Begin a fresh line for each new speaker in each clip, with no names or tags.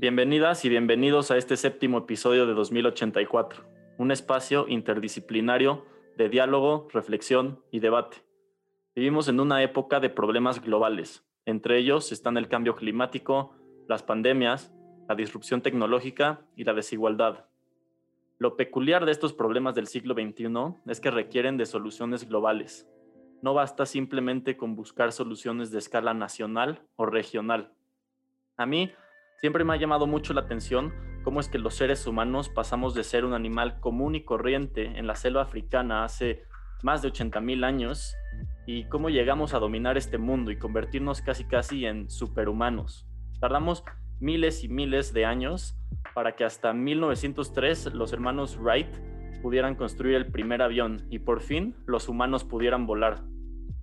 Bienvenidas y bienvenidos a este séptimo episodio de 2084, un espacio interdisciplinario de diálogo, reflexión y debate. Vivimos en una época de problemas globales. Entre ellos están el cambio climático, las pandemias, la disrupción tecnológica y la desigualdad. Lo peculiar de estos problemas del siglo XXI es que requieren de soluciones globales. No basta simplemente con buscar soluciones de escala nacional o regional. A mí Siempre me ha llamado mucho la atención cómo es que los seres humanos pasamos de ser un animal común y corriente en la selva africana hace más de 80.000 años y cómo llegamos a dominar este mundo y convertirnos casi casi en superhumanos. Tardamos miles y miles de años para que hasta 1903 los hermanos Wright pudieran construir el primer avión y por fin los humanos pudieran volar.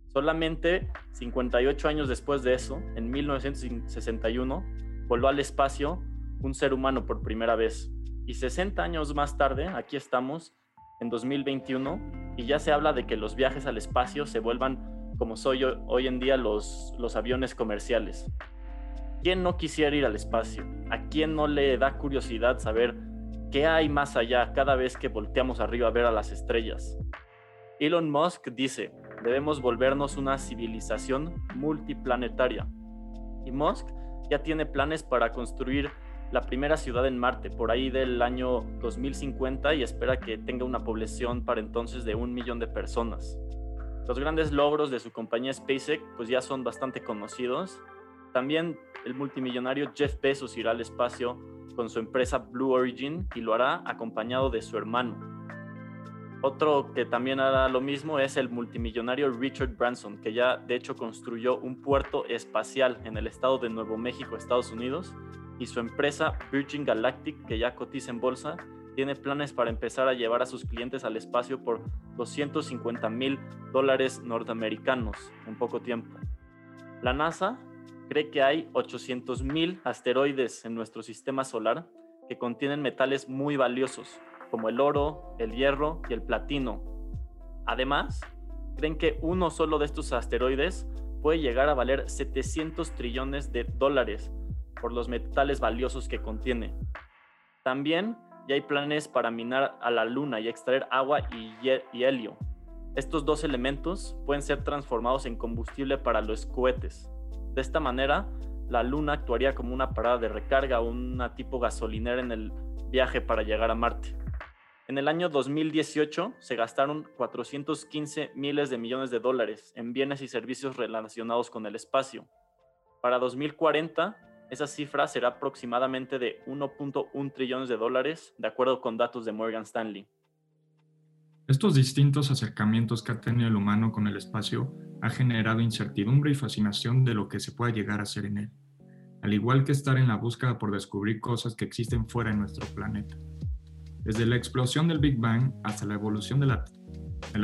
Solamente 58 años después de eso, en 1961, voló al espacio un ser humano por primera vez. Y 60 años más tarde, aquí estamos, en 2021, y ya se habla de que los viajes al espacio se vuelvan como soy hoy en día los, los aviones comerciales. ¿Quién no quisiera ir al espacio? ¿A quién no le da curiosidad saber qué hay más allá cada vez que volteamos arriba a ver a las estrellas? Elon Musk dice, debemos volvernos una civilización multiplanetaria. Y Musk ya tiene planes para construir la primera ciudad en Marte por ahí del año 2050 y espera que tenga una población para entonces de un millón de personas. Los grandes logros de su compañía SpaceX pues ya son bastante conocidos. También el multimillonario Jeff Bezos irá al espacio con su empresa Blue Origin y lo hará acompañado de su hermano. Otro que también hará lo mismo es el multimillonario Richard Branson, que ya de hecho construyó un puerto espacial en el estado de Nuevo México, Estados Unidos, y su empresa Virgin Galactic, que ya cotiza en bolsa, tiene planes para empezar a llevar a sus clientes al espacio por 250 mil dólares norteamericanos en poco tiempo. La NASA cree que hay 800 mil asteroides en nuestro sistema solar que contienen metales muy valiosos, como el oro, el hierro y el platino. Además, creen que uno solo de estos asteroides puede llegar a valer 700 trillones de dólares por los metales valiosos que contiene. También ya hay planes para minar a la luna y extraer agua y, y helio. Estos dos elementos pueden ser transformados en combustible para los cohetes. De esta manera, la luna actuaría como una parada de recarga o una tipo gasolinera en el viaje para llegar a Marte. En el año 2018 se gastaron 415 miles de millones de dólares en bienes y servicios relacionados con el espacio. Para 2040, esa cifra será aproximadamente de 1.1 trillones de dólares, de acuerdo con datos de Morgan Stanley.
Estos distintos acercamientos que ha tenido el humano con el espacio ha generado incertidumbre y fascinación de lo que se pueda llegar a ser en él, al igual que estar en la búsqueda por descubrir cosas que existen fuera de nuestro planeta. Desde la explosión del Big Bang hasta la evolución de la,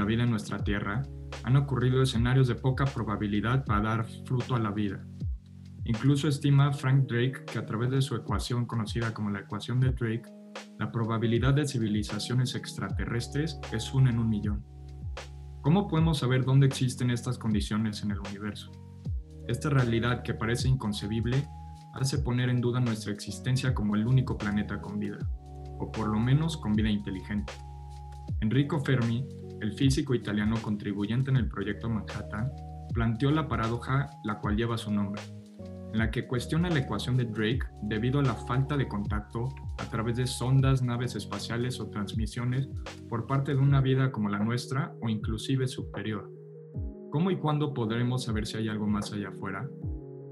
vida en nuestra Tierra, han ocurrido escenarios de poca probabilidad para dar fruto a la vida. Incluso estima Frank Drake que a través de su ecuación conocida como la ecuación de Drake, la probabilidad de civilizaciones extraterrestres es una en un millón. ¿Cómo podemos saber dónde existen estas condiciones en el universo? Esta realidad que parece inconcebible hace poner en duda nuestra existencia como el único planeta con vida o por lo menos con vida inteligente. Enrico Fermi, el físico italiano contribuyente en el proyecto Manhattan, planteó la paradoja la cual lleva su nombre, en la que cuestiona la ecuación de Drake debido a la falta de contacto a través de sondas, naves espaciales o transmisiones por parte de una vida como la nuestra o inclusive superior. ¿Cómo y cuándo podremos saber si hay algo más allá afuera?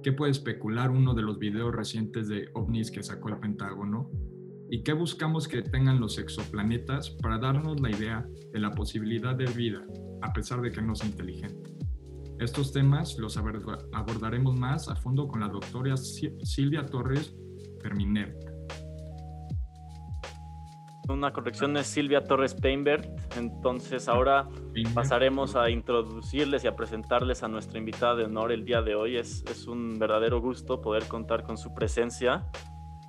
¿Qué puede especular uno de los videos recientes de ovnis que sacó el Pentágono? ¿Y qué buscamos que tengan los exoplanetas para darnos la idea de la posibilidad de vida, a pesar de que no sea inteligente? Estos temas los abordaremos más a fondo con la doctora Silvia Torres Ferminer.
Una corrección es Silvia Torres Peinbert. Entonces ahora pasaremos a introducirles y a presentarles a nuestra invitada de honor el día de hoy. Es, es un verdadero gusto poder contar con su presencia.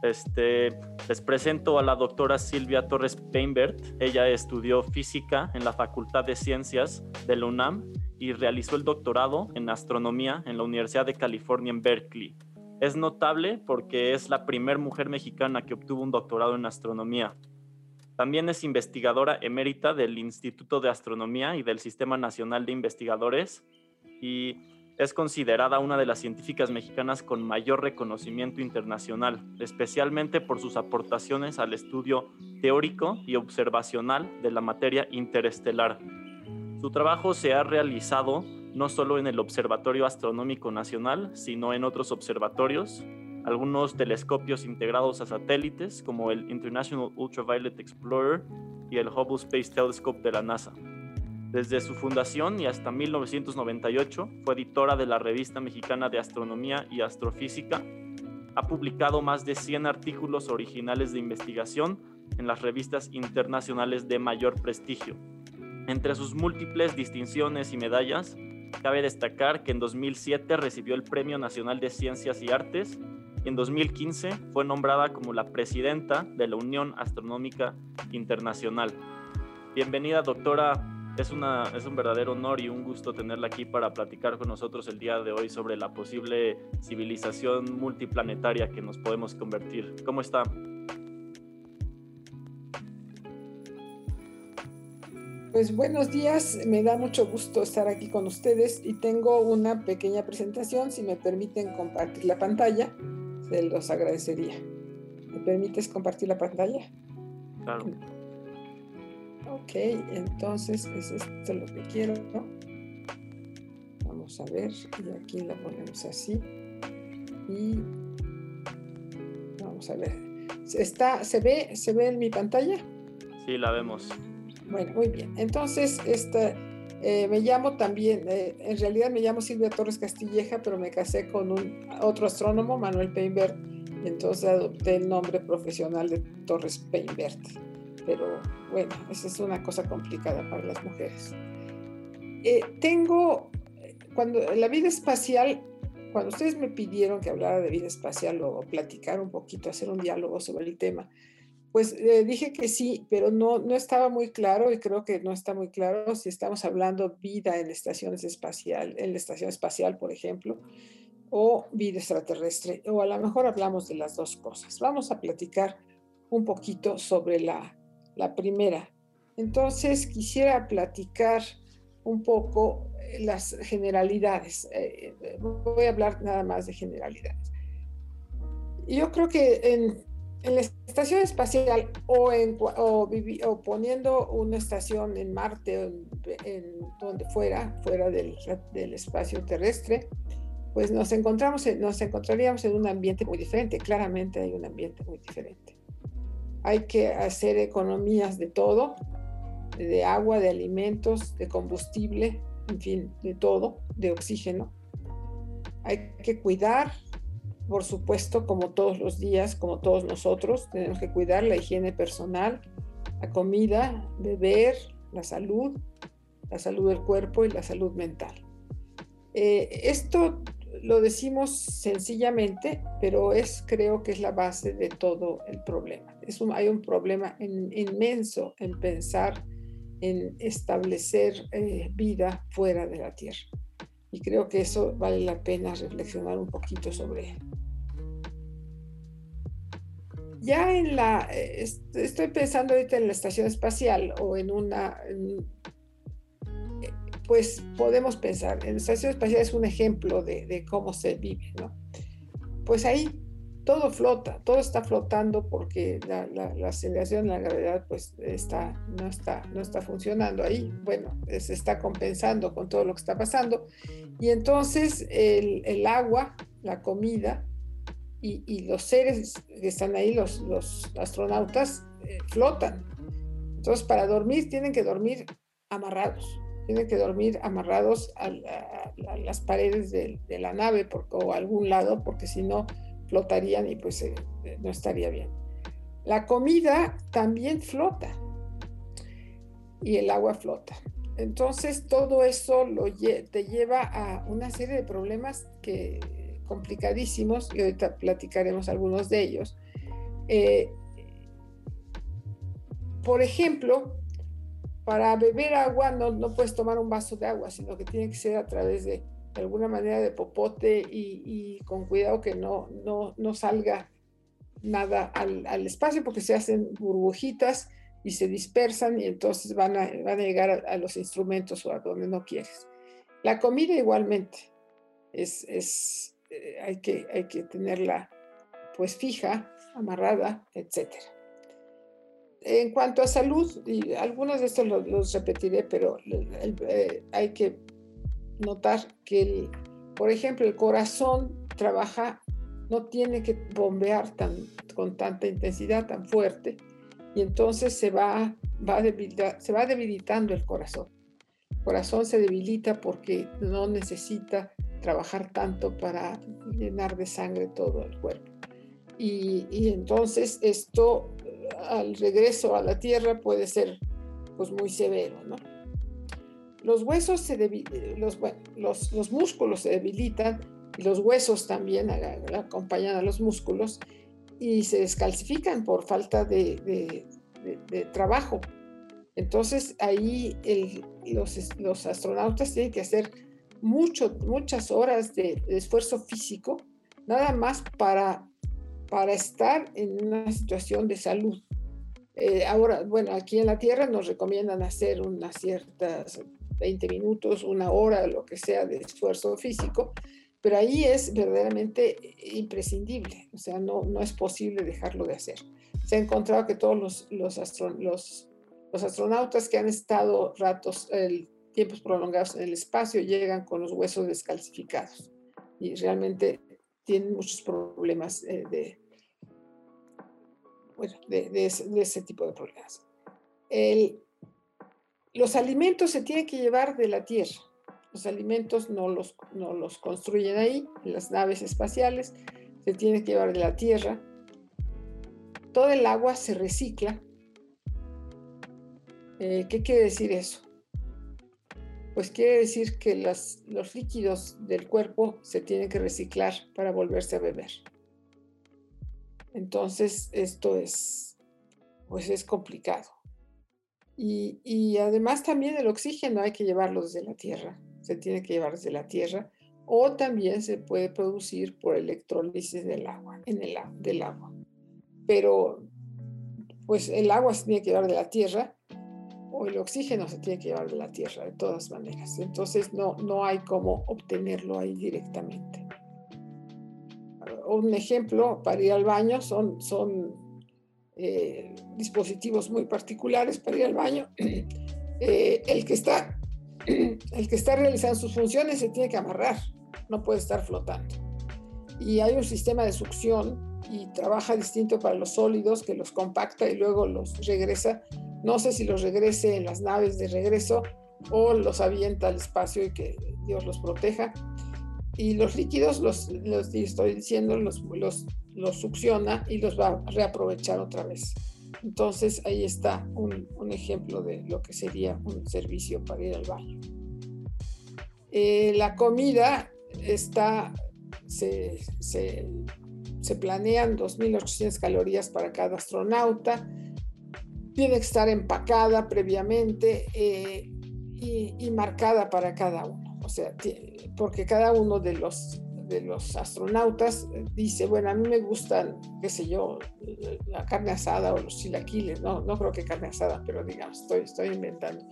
Este, les presento a la doctora Silvia Torres Peinbert. Ella estudió física en la Facultad de Ciencias de la UNAM y realizó el doctorado en astronomía en la Universidad de California en Berkeley. Es notable porque es la primera mujer mexicana que obtuvo un doctorado en astronomía. También es investigadora emérita del Instituto de Astronomía y del Sistema Nacional de Investigadores y es considerada una de las científicas mexicanas con mayor reconocimiento internacional, especialmente por sus aportaciones al estudio teórico y observacional de la materia interestelar. Su trabajo se ha realizado no solo en el Observatorio Astronómico Nacional, sino en otros observatorios, algunos telescopios integrados a satélites como el International Ultraviolet Explorer y el Hubble Space Telescope de la NASA. Desde su fundación y hasta 1998 fue editora de la Revista Mexicana de Astronomía y Astrofísica. Ha publicado más de 100 artículos originales de investigación en las revistas internacionales de mayor prestigio. Entre sus múltiples distinciones y medallas, cabe destacar que en 2007 recibió el Premio Nacional de Ciencias y Artes y en 2015 fue nombrada como la presidenta de la Unión Astronómica Internacional. Bienvenida, doctora es, una, es un verdadero honor y un gusto tenerla aquí para platicar con nosotros el día de hoy sobre la posible civilización multiplanetaria que nos podemos convertir. ¿Cómo está?
Pues buenos días, me da mucho gusto estar aquí con ustedes y tengo una pequeña presentación, si me permiten compartir la pantalla, se los agradecería. ¿Me permites compartir la pantalla?
Claro.
Ok, entonces es esto lo que quiero. Vamos a ver, y aquí la ponemos así. Y vamos a ver. ¿Está, se, ve, ¿Se ve en mi pantalla?
Sí, la vemos.
Bueno, muy bien. Entonces, esta, eh, me llamo también, eh, en realidad me llamo Silvia Torres Castilleja, pero me casé con un, otro astrónomo, Manuel Peinbert, y entonces adopté el nombre profesional de Torres Peinbert pero bueno, esa es una cosa complicada para las mujeres. Eh, tengo, cuando la vida espacial, cuando ustedes me pidieron que hablara de vida espacial o platicar un poquito, hacer un diálogo sobre el tema, pues eh, dije que sí, pero no, no estaba muy claro y creo que no está muy claro si estamos hablando vida en estaciones espacial, en la estación espacial, por ejemplo, o vida extraterrestre, o a lo mejor hablamos de las dos cosas. Vamos a platicar un poquito sobre la la primera. Entonces quisiera platicar un poco eh, las generalidades. Eh, voy a hablar nada más de generalidades. Yo creo que en, la estación espacial o, en, o, poniendo una estación en Marte, en, donde fuera, fuera del, del, espacio terrestre, pues nos, encontramos, nos encontraríamos en un ambiente muy diferente. Claramente hay un ambiente muy diferente hay que hacer economías de todo, de agua, de alimentos, de combustible, en fin, de todo, de oxígeno. Hay que cuidar, por supuesto, como todos los días, como todos nosotros, tenemos que cuidar la higiene personal, la comida, beber, la salud, la salud del cuerpo y la salud mental. Eh, esto lo decimos sencillamente, pero es creo que es la base de todo el problema. Es hay un problema inmenso en pensar en establecer eh, vida fuera de la Tierra. Y creo que eso vale la pena reflexionar un poquito sobre él. Ya en la, eh, estoy pensando ahorita en la estación espacial o en una, pues podemos pensar, en la estación espacial es un ejemplo de, cómo se vive, ¿no? Pues ahí todo flota, todo está flotando porque la, aceleración de la gravedad pues está, no, está, no está funcionando ahí. Bueno, se está compensando con todo lo que está pasando. Y entonces el, agua, la comida y, los seres que están ahí, los, los astronautas, eh, flotan. Entonces para dormir tienen que dormir amarrados tienen que dormir amarrados a, las paredes de, la nave o a algún lado, porque si no flotarían y pues eh, eh, no estaría bien. La comida también flota y el agua flota. Entonces todo eso te lleva a una serie de problemas complicadísimos y ahorita platicaremos algunos de ellos. Eh, por ejemplo, para beber agua no, no puedes tomar un vaso de agua, sino que tiene que ser a través de alguna manera de popote y, con cuidado que no, no, no salga nada al, al, espacio porque se hacen burbujitas y se dispersan y entonces van a, van a llegar a, los instrumentos o a donde no quieres. La comida igualmente es, es eh, hay, que, hay que tenerla pues fija, amarrada, etcétera. En cuanto a salud, y algunos de estos los, repetiré, pero eh, hay que notar que, por ejemplo, el corazón trabaja, no tiene que bombear tan, con tanta intensidad, tan fuerte, y entonces se va, se va debilitando el corazón. El corazón se debilita porque no necesita trabajar tanto para llenar de sangre todo el cuerpo. Y entonces esto al regreso a la tierra puede ser pues muy severo. Los huesos se los, los, los, músculos se debilitan y los huesos también acompañan a los músculos y se descalcifican por falta de, trabajo. Entonces ahí los, los, astronautas tienen que hacer mucho, muchas horas de, esfuerzo físico, nada más para, para estar en una situación de salud. Eh, ahora, bueno, aquí en la Tierra nos recomiendan hacer unas ciertas 20 minutos, una hora, lo que sea de esfuerzo físico, pero ahí es verdaderamente imprescindible, o sea, no, no es posible dejarlo de hacer. Se ha encontrado que todos los, los, los, los astronautas que han estado ratos, el, tiempos prolongados en el espacio, llegan con los huesos descalcificados y realmente tienen muchos problemas eh, de, bueno, de, ese, tipo de problemas. El, los alimentos se tienen que llevar de la Tierra. Los alimentos no los, no los construyen ahí, en las naves espaciales, se tienen que llevar de la Tierra. Todo el agua se recicla. Eh, ¿Qué quiere decir eso? Pues quiere decir que los líquidos del cuerpo se tienen que reciclar para volverse a beber. Entonces, esto es, pues es complicado. Y, además también el oxígeno hay que llevarlo desde la tierra, se tiene que llevar desde la tierra, o también se puede producir por electrólisis del agua, en el, del agua. Pero, pues el agua se tiene que llevar de la tierra, o el oxígeno se tiene que llevar de la tierra, de todas maneras. Entonces, no, no hay cómo obtenerlo ahí directamente un ejemplo para ir al baño son, son eh, dispositivos muy particulares para ir al baño. Eh, el, que está, el que está realizando sus funciones se tiene que amarrar, no puede estar flotando. Y hay un sistema de succión y trabaja distinto para los sólidos que los compacta y luego los regresa. No sé si los regrese en las naves de regreso o los avienta al espacio y que Dios los proteja y los líquidos, los, los estoy diciendo, los, los, succiona y los va a reaprovechar otra vez. Entonces ahí está un, un ejemplo de lo que sería un servicio para ir al baño. Eh, la comida está, se, se, se planean 2.800 calorías para cada astronauta, tiene que estar empacada previamente eh, y marcada para cada uno. Sea, porque cada uno de los, de los astronautas dice, bueno, a mí me gustan, qué sé yo, la carne asada o los chilaquiles, no, no creo que carne asada, pero digamos, estoy, estoy inventando.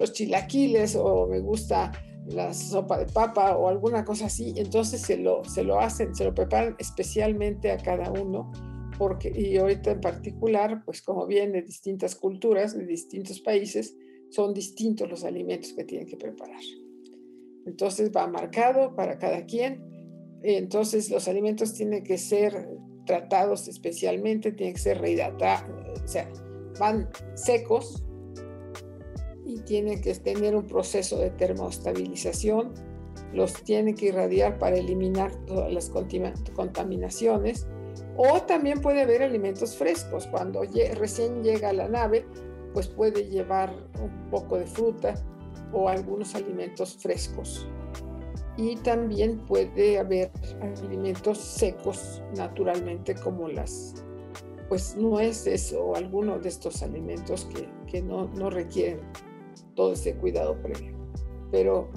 Los chilaquiles o me gusta la sopa de papa o alguna cosa así, entonces se lo, se lo hacen, se lo preparan especialmente a cada uno, porque, y ahorita en particular, pues como vienen de distintas culturas, de distintos países, son distintos los alimentos que tienen que preparar. Entonces va marcado para cada quien. Entonces los alimentos tienen que ser tratados especialmente, tienen que ser rehidratados, o sea, van secos y tienen que tener un proceso de termostabilización. Los tienen que irradiar para eliminar todas las contaminaciones. O también puede haber alimentos frescos. Cuando recién llega la nave, pues puede llevar un poco de fruta, o algunos alimentos frescos. Y también puede haber alimentos secos naturalmente como las pues nueces o algunos de estos alimentos que, que no, no requieren todo ese cuidado previo. Pero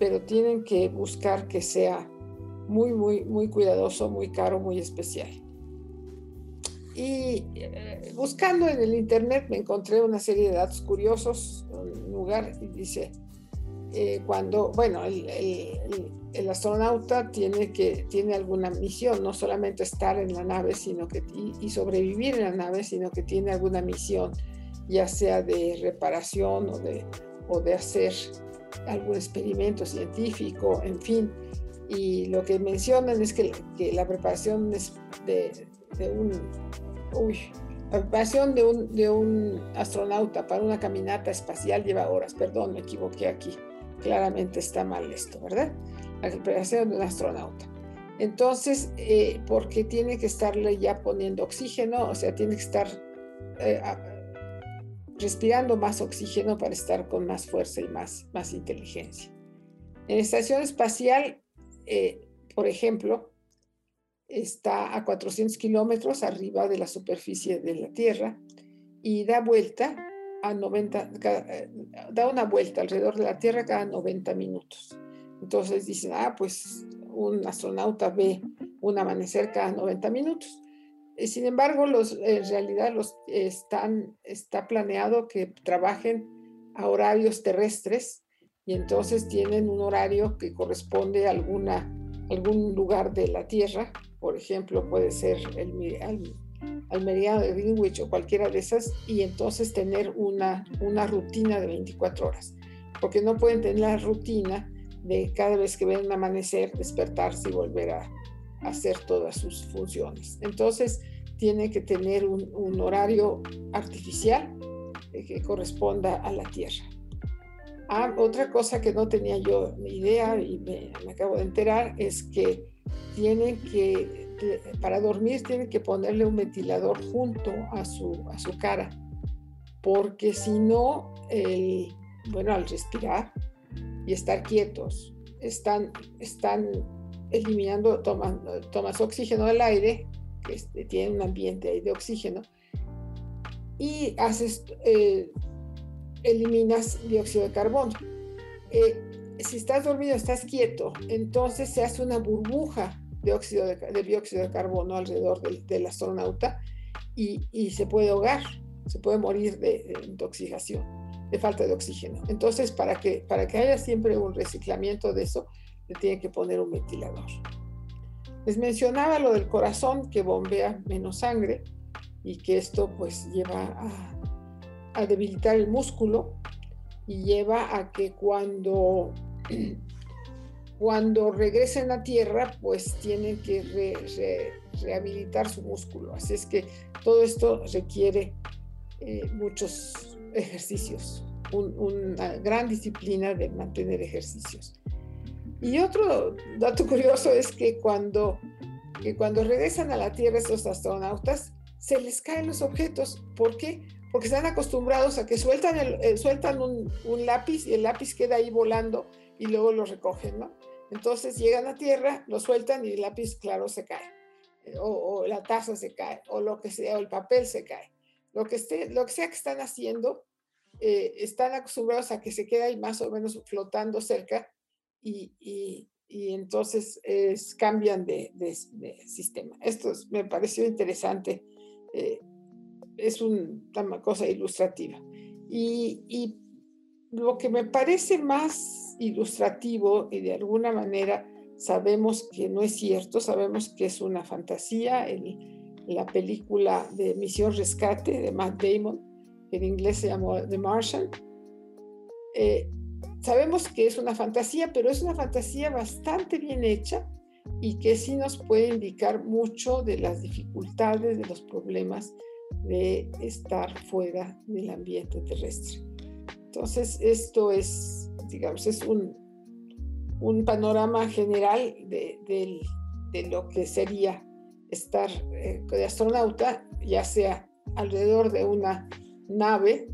pero tienen que buscar que sea muy, muy, muy cuidadoso, muy caro, muy especial. Y eh, buscando en el internet me encontré una serie de datos curiosos, un lugar y dice, eh, cuando, bueno, el, el, astronauta tiene, que, tiene alguna misión, no solamente estar en la nave sino que, y, sobrevivir en la nave, sino que tiene alguna misión, ya sea de reparación o de, o de hacer algún experimento científico, en fin. Y lo que mencionan es que, que la preparación de, de un... Uy, la preparación de un, de un astronauta para una caminata espacial lleva horas. Perdón, me equivoqué aquí claramente está mal esto, ¿verdad? La preparación de un astronauta. Entonces, eh, porque tiene que estarle ya poniendo oxígeno, o sea, tiene que estar eh, respirando más oxígeno para estar con más fuerza y más, más inteligencia. En la estación espacial, eh, por ejemplo, está a 400 kilómetros arriba de la superficie de la Tierra y da vuelta a 90, eh, da una vuelta alrededor de la Tierra cada 90 minutos. Entonces dicen, ah, pues un astronauta ve un amanecer cada 90 minutos. Sin embargo, los, en realidad los están, está planeado que trabajen a horarios terrestres y entonces tienen un horario que corresponde a alguna, algún lugar de la Tierra. Por ejemplo, puede ser el, el al meridiano de Greenwich o cualquiera de esas y entonces tener una, una rutina de 24 horas, porque no pueden tener la rutina de cada vez que ven amanecer, despertarse y volver a, hacer todas sus funciones. Entonces, tiene que tener un, horario artificial que corresponda a la Tierra. Ah, otra cosa que no tenía yo ni idea y me, me acabo de enterar es que tienen que para dormir tiene que ponerle un ventilador junto a su, a su cara, porque si no, bueno, al respirar y estar quietos, están, están eliminando, toman, tomas oxígeno del aire, que tiene un ambiente ahí de oxígeno, y haces, eh, eliminas dióxido de carbono. Eh, si estás dormido, estás quieto, entonces se hace una burbuja dióxido de, dióxido de carbono alrededor del, astronauta y, se puede ahogar, se puede morir de, intoxicación, de falta de oxígeno. Entonces, para que, para que haya siempre un reciclamiento de eso, le tiene que poner un ventilador. Les mencionaba lo del corazón que bombea menos sangre y que esto pues lleva a, a debilitar el músculo y lleva a que cuando cuando regresen a tierra, pues tienen que rehabilitar su músculo. Así es que todo esto requiere eh, muchos ejercicios, una gran disciplina de mantener ejercicios. Y otro dato curioso es que cuando, cuando regresan a la Tierra estos astronautas, se les caen los objetos. ¿Por qué? Porque están acostumbrados a que sueltan, eh, sueltan un, un lápiz y el lápiz queda ahí volando y luego lo recogen, ¿no? Entonces llegan a tierra, lo sueltan y el lápiz, claro, se cae. Eh, o, la taza se cae, o lo que sea, o el papel se cae. Lo que, esté, lo que sea que están haciendo, eh, están acostumbrados a que se quede ahí más o menos flotando cerca y, y, entonces cambian de, sistema. Esto me pareció interesante. Eh, es una cosa ilustrativa. Y, y lo que me parece más ilustrativo y de alguna manera sabemos que no es cierto, sabemos que es una fantasía, la película de Misión Rescate de Matt Damon, en inglés se llamó The Martian, eh, sabemos que es una fantasía, pero es una fantasía bastante bien hecha y que sí nos puede indicar mucho de las dificultades, de los problemas de estar fuera del ambiente terrestre. Entonces, esto es, digamos, es un, un panorama general de, de, lo que sería estar eh, de astronauta, ya sea alrededor de una nave,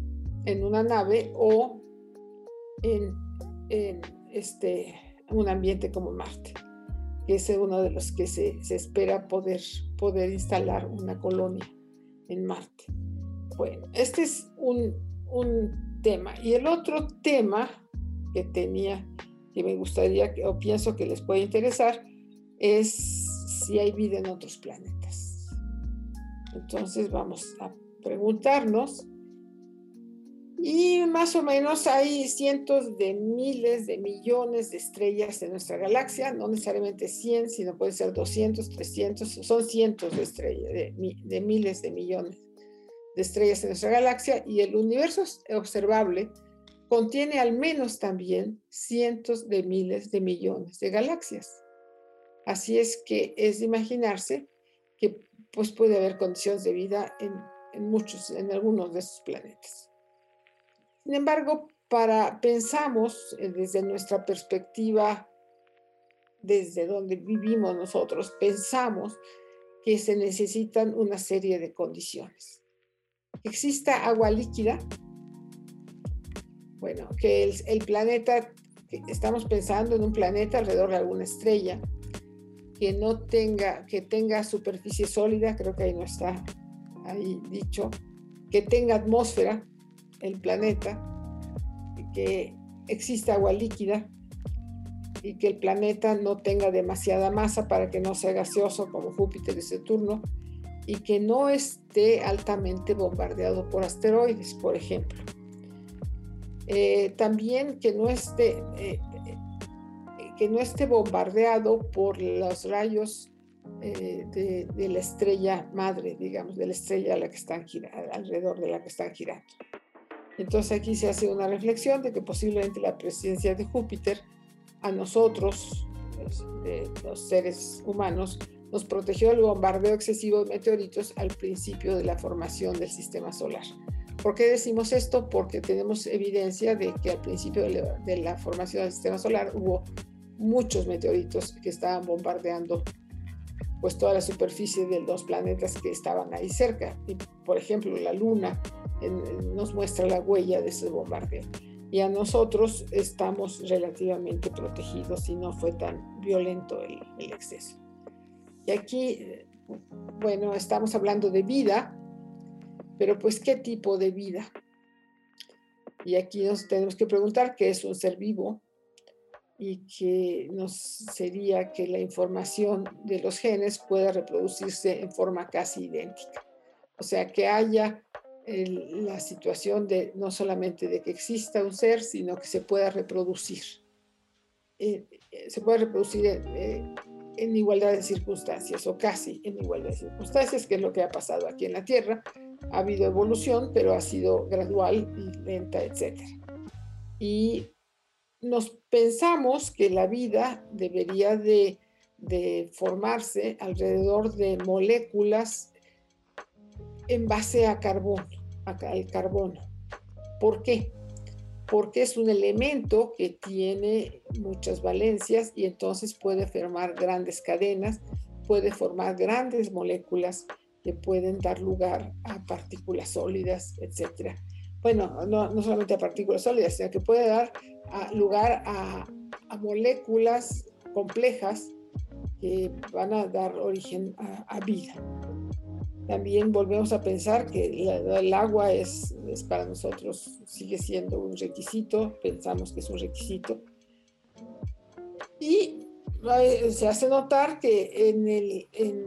en una nave o en, en este, un ambiente como Marte, que es uno de los que se, se espera poder, poder instalar una colonia en Marte. Bueno, este es un, un Y el otro tema que tenía que me gustaría o pienso que les puede interesar es si hay vida en otros planetas. Entonces vamos a preguntarnos. Y más o menos hay cientos de miles de millones de estrellas en nuestra galaxia, no necesariamente 100, sino puede ser 200, 300, son cientos de estrellas, de, miles de millones de estrellas en nuestra galaxia y el universo observable contiene al menos también cientos de miles de millones de galaxias. Así es que es de imaginarse que pues puede haber condiciones de vida en, en muchos, en algunos de estos planetas. Sin embargo, para pensamos eh, desde nuestra perspectiva, desde donde vivimos nosotros, pensamos que se necesitan una serie de condiciones. Exista agua líquida, bueno, que el, planeta, estamos pensando en un planeta alrededor de alguna estrella, que no tenga, que tenga superficie sólida, creo que ahí no está ahí dicho, que tenga atmósfera, el planeta, que exista agua líquida y que el planeta no tenga demasiada masa para que no sea gaseoso como Júpiter y Saturno y que no esté altamente bombardeado por asteroides, por ejemplo. Eh, también que no esté eh, que no esté bombardeado por los rayos eh, de, la estrella madre, digamos, de la estrella a la que están alrededor de la que están girando. Entonces aquí se hace una reflexión de que posiblemente la presencia de Júpiter a nosotros, los, seres humanos, nos protegió del bombardeo excesivo de meteoritos al principio de la formación del sistema solar. ¿Por qué decimos esto? Porque tenemos evidencia de que al principio de la formación del sistema solar hubo muchos meteoritos que estaban bombardeando pues toda la superficie de los planetas que estaban ahí cerca. Y, por ejemplo, la Luna nos muestra la huella de ese bombardeo. Y a nosotros estamos relativamente protegidos y no fue tan violento el, el exceso. Y aquí, bueno, estamos hablando de vida, pero pues, ¿qué tipo de vida? Y aquí nos tenemos que preguntar qué es un ser vivo y que nos sería que la información de los genes pueda reproducirse en forma casi idéntica. O sea, que haya la situación de no solamente de que exista un ser, sino que se pueda reproducir. Eh, eh, se puede reproducir eh, en igualdad de circunstancias o casi en igualdad de circunstancias, que es lo que ha pasado aquí en la Tierra. Ha habido evolución, pero ha sido gradual y lenta, etc. Y nos pensamos que la vida debería de, formarse alrededor de moléculas en base a carbono, al carbono. ¿Por qué? Porque es un elemento que tiene muchas valencias y entonces puede formar grandes cadenas, puede formar grandes moléculas que pueden dar lugar a partículas sólidas, etc. Bueno, no, no solamente a partículas sólidas, sino que puede dar lugar a, moléculas complejas que van a dar origen a, vida. También volvemos a pensar que el agua es, es, para nosotros, sigue siendo un requisito, pensamos que es un requisito. Y se hace notar que en el, en,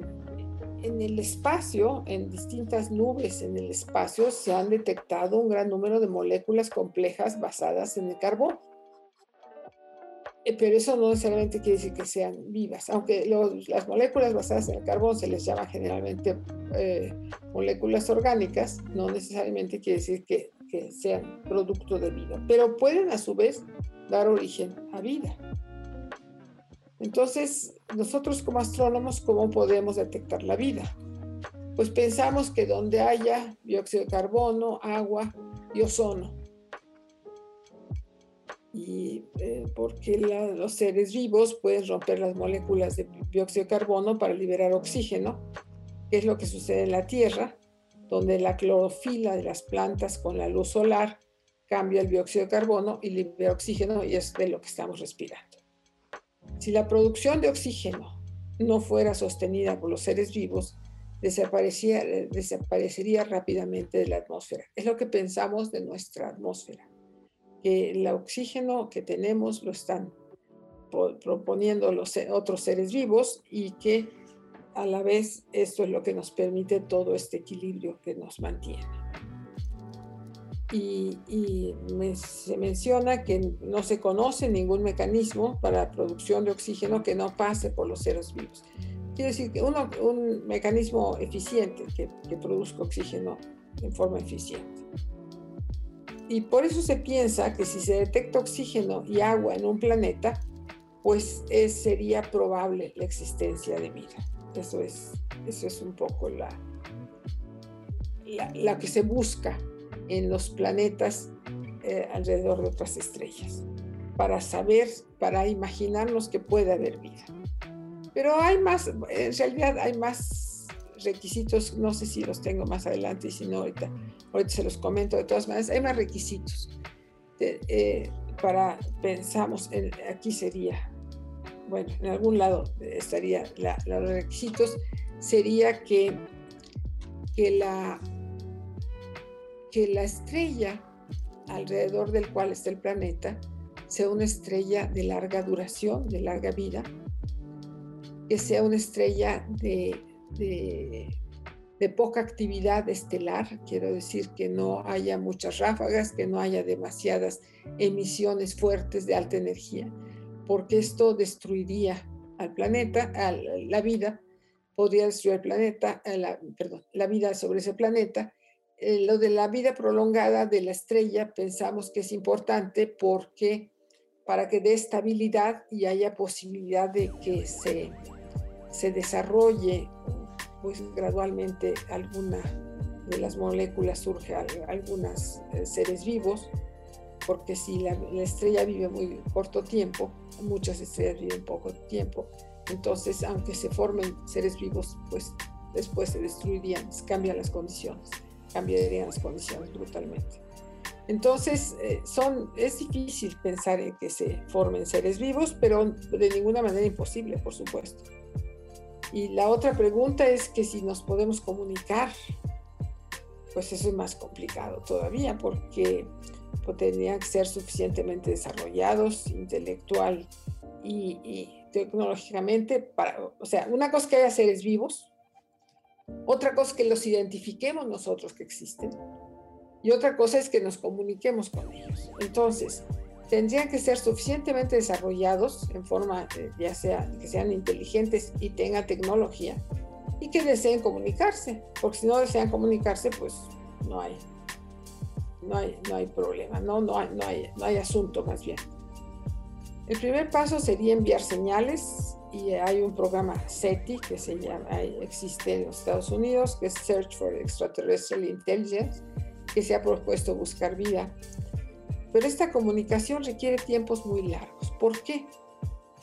en el espacio, en distintas nubes en el espacio, se han detectado un gran número de moléculas complejas basadas en el carbón. Eh, pero eso no necesariamente quiere decir que sean vivas, aunque las moléculas basadas en el carbón se les llama generalmente eh, moléculas orgánicas, no necesariamente quiere decir que, que sean producto de vida, pero pueden a su vez dar origen a vida. Entonces, nosotros como astrónomos, ¿cómo podemos detectar la vida? Pues pensamos que donde haya dióxido de carbono, agua y ozono, y eh, porque los seres vivos pueden romper las moléculas de dióxido de carbono para liberar oxígeno, que es lo que sucede en la Tierra, donde la clorofila de las plantas con la luz solar cambia el dióxido de carbono y libera oxígeno y es de lo que estamos respirando. Si la producción de oxígeno no fuera sostenida por los seres vivos, desaparecería rápidamente de la atmósfera. Es lo que pensamos de nuestra atmósfera que el oxígeno que tenemos lo están proponiendo los otros seres vivos y que a la vez esto es lo que nos permite todo este equilibrio que nos mantiene. Y, se menciona que no se conoce ningún mecanismo para la producción de oxígeno que no pase por los seres vivos. Quiere decir que un mecanismo eficiente que, que produzca oxígeno en forma eficiente. Y por eso se piensa que si se detecta oxígeno y agua en un planeta, pues sería probable la existencia de vida. Eso es, eso es un poco la, la, que se busca en los planetas eh, alrededor de otras estrellas, para saber, para imaginarnos que puede haber vida. Pero hay más, en realidad hay más requisitos, no sé si los tengo más adelante y si no ahorita ahorita se los comento. De todas maneras, hay más requisitos. Eh, para, pensamos, en, aquí sería, bueno, en algún lado estaría, los requisitos. Sería que, que, la, que la estrella alrededor del cual está el planeta sea una estrella de larga duración, de larga vida, que sea una estrella de de poca actividad estelar, quiero decir que no haya muchas ráfagas, que no haya demasiadas emisiones fuertes de alta energía, porque esto destruiría al planeta, a la vida, podría destruir el planeta, la, perdón, la vida sobre ese planeta. Eh, lo de la vida prolongada de la estrella pensamos que es importante porque para que dé estabilidad y haya posibilidad de que se, se desarrolle pues gradualmente alguna de las moléculas surge algunos eh, seres vivos, porque si la, estrella vive muy corto tiempo, muchas estrellas viven poco tiempo, entonces aunque se formen seres vivos, pues después se destruirían, cambian las condiciones, cambiarían las condiciones brutalmente. Entonces, eh, son, es difícil pensar en que se formen seres vivos, pero de ninguna manera imposible, por supuesto. Y la otra pregunta es que si nos podemos comunicar, pues eso es más complicado todavía porque pues, tendrían que ser suficientemente desarrollados intelectual y, tecnológicamente para, o sea, una cosa que haya seres vivos, otra cosa que los identifiquemos nosotros que existen y otra cosa es que nos comuniquemos con ellos. Entonces, tendrían que ser suficientemente desarrollados en forma, ya sea que sean inteligentes y tengan tecnología y que deseen comunicarse, porque si no desean comunicarse, pues no hay, no hay, no hay problema, no, no, hay, no, hay, no hay asunto más bien. El primer paso sería enviar señales y hay un programa SETI que se llama, existe en los Estados Unidos, que es Search for Extraterrestrial Intelligence, que se ha propuesto buscar vida pero esta comunicación requiere tiempos muy largos. ¿Por qué?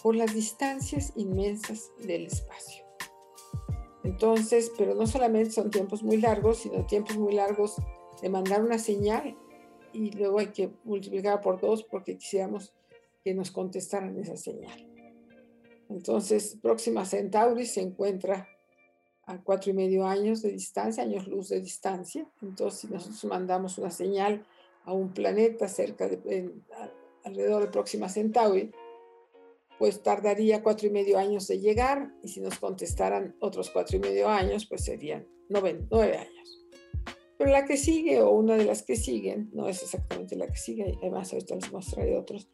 Por las distancias inmensas del espacio. Entonces, pero no solamente son tiempos muy largos, sino tiempos muy largos de mandar una señal y luego hay que multiplicar por dos porque quisiéramos que nos contestaran esa señal. Entonces, Próxima Centauri se encuentra a cuatro y medio años de distancia, años luz de distancia. Entonces, si nosotros mandamos una señal a un planeta cerca de, alrededor de Próxima Centauri, pues tardaría cuatro y medio años de llegar y si nos contestaran otros cuatro y medio años, pues serían nueve, nueve años. Pero la que sigue o una de las que siguen, no es exactamente la que sigue, además ahorita les mostraré otros,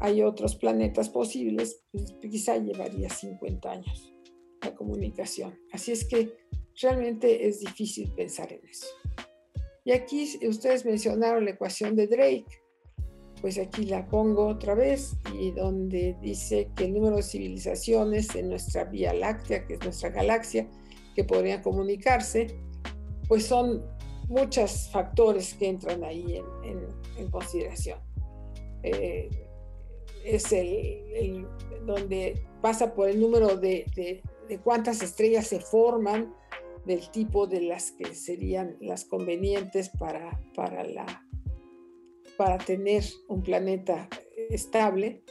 hay otros planetas posibles, pues quizá llevaría 50 años la comunicación. Así es que realmente es difícil pensar en eso. Y aquí ustedes mencionaron la ecuación de Drake, pues aquí la pongo otra vez y donde dice que el número de civilizaciones en nuestra Vía Láctea, que es nuestra galaxia, que podrían comunicarse, pues son muchos factores que entran ahí en, consideración. Eh, es el, donde pasa por el número de, de cuántas estrellas se forman, del tipo de las que serían las convenientes para, para, la, para tener un planeta estable,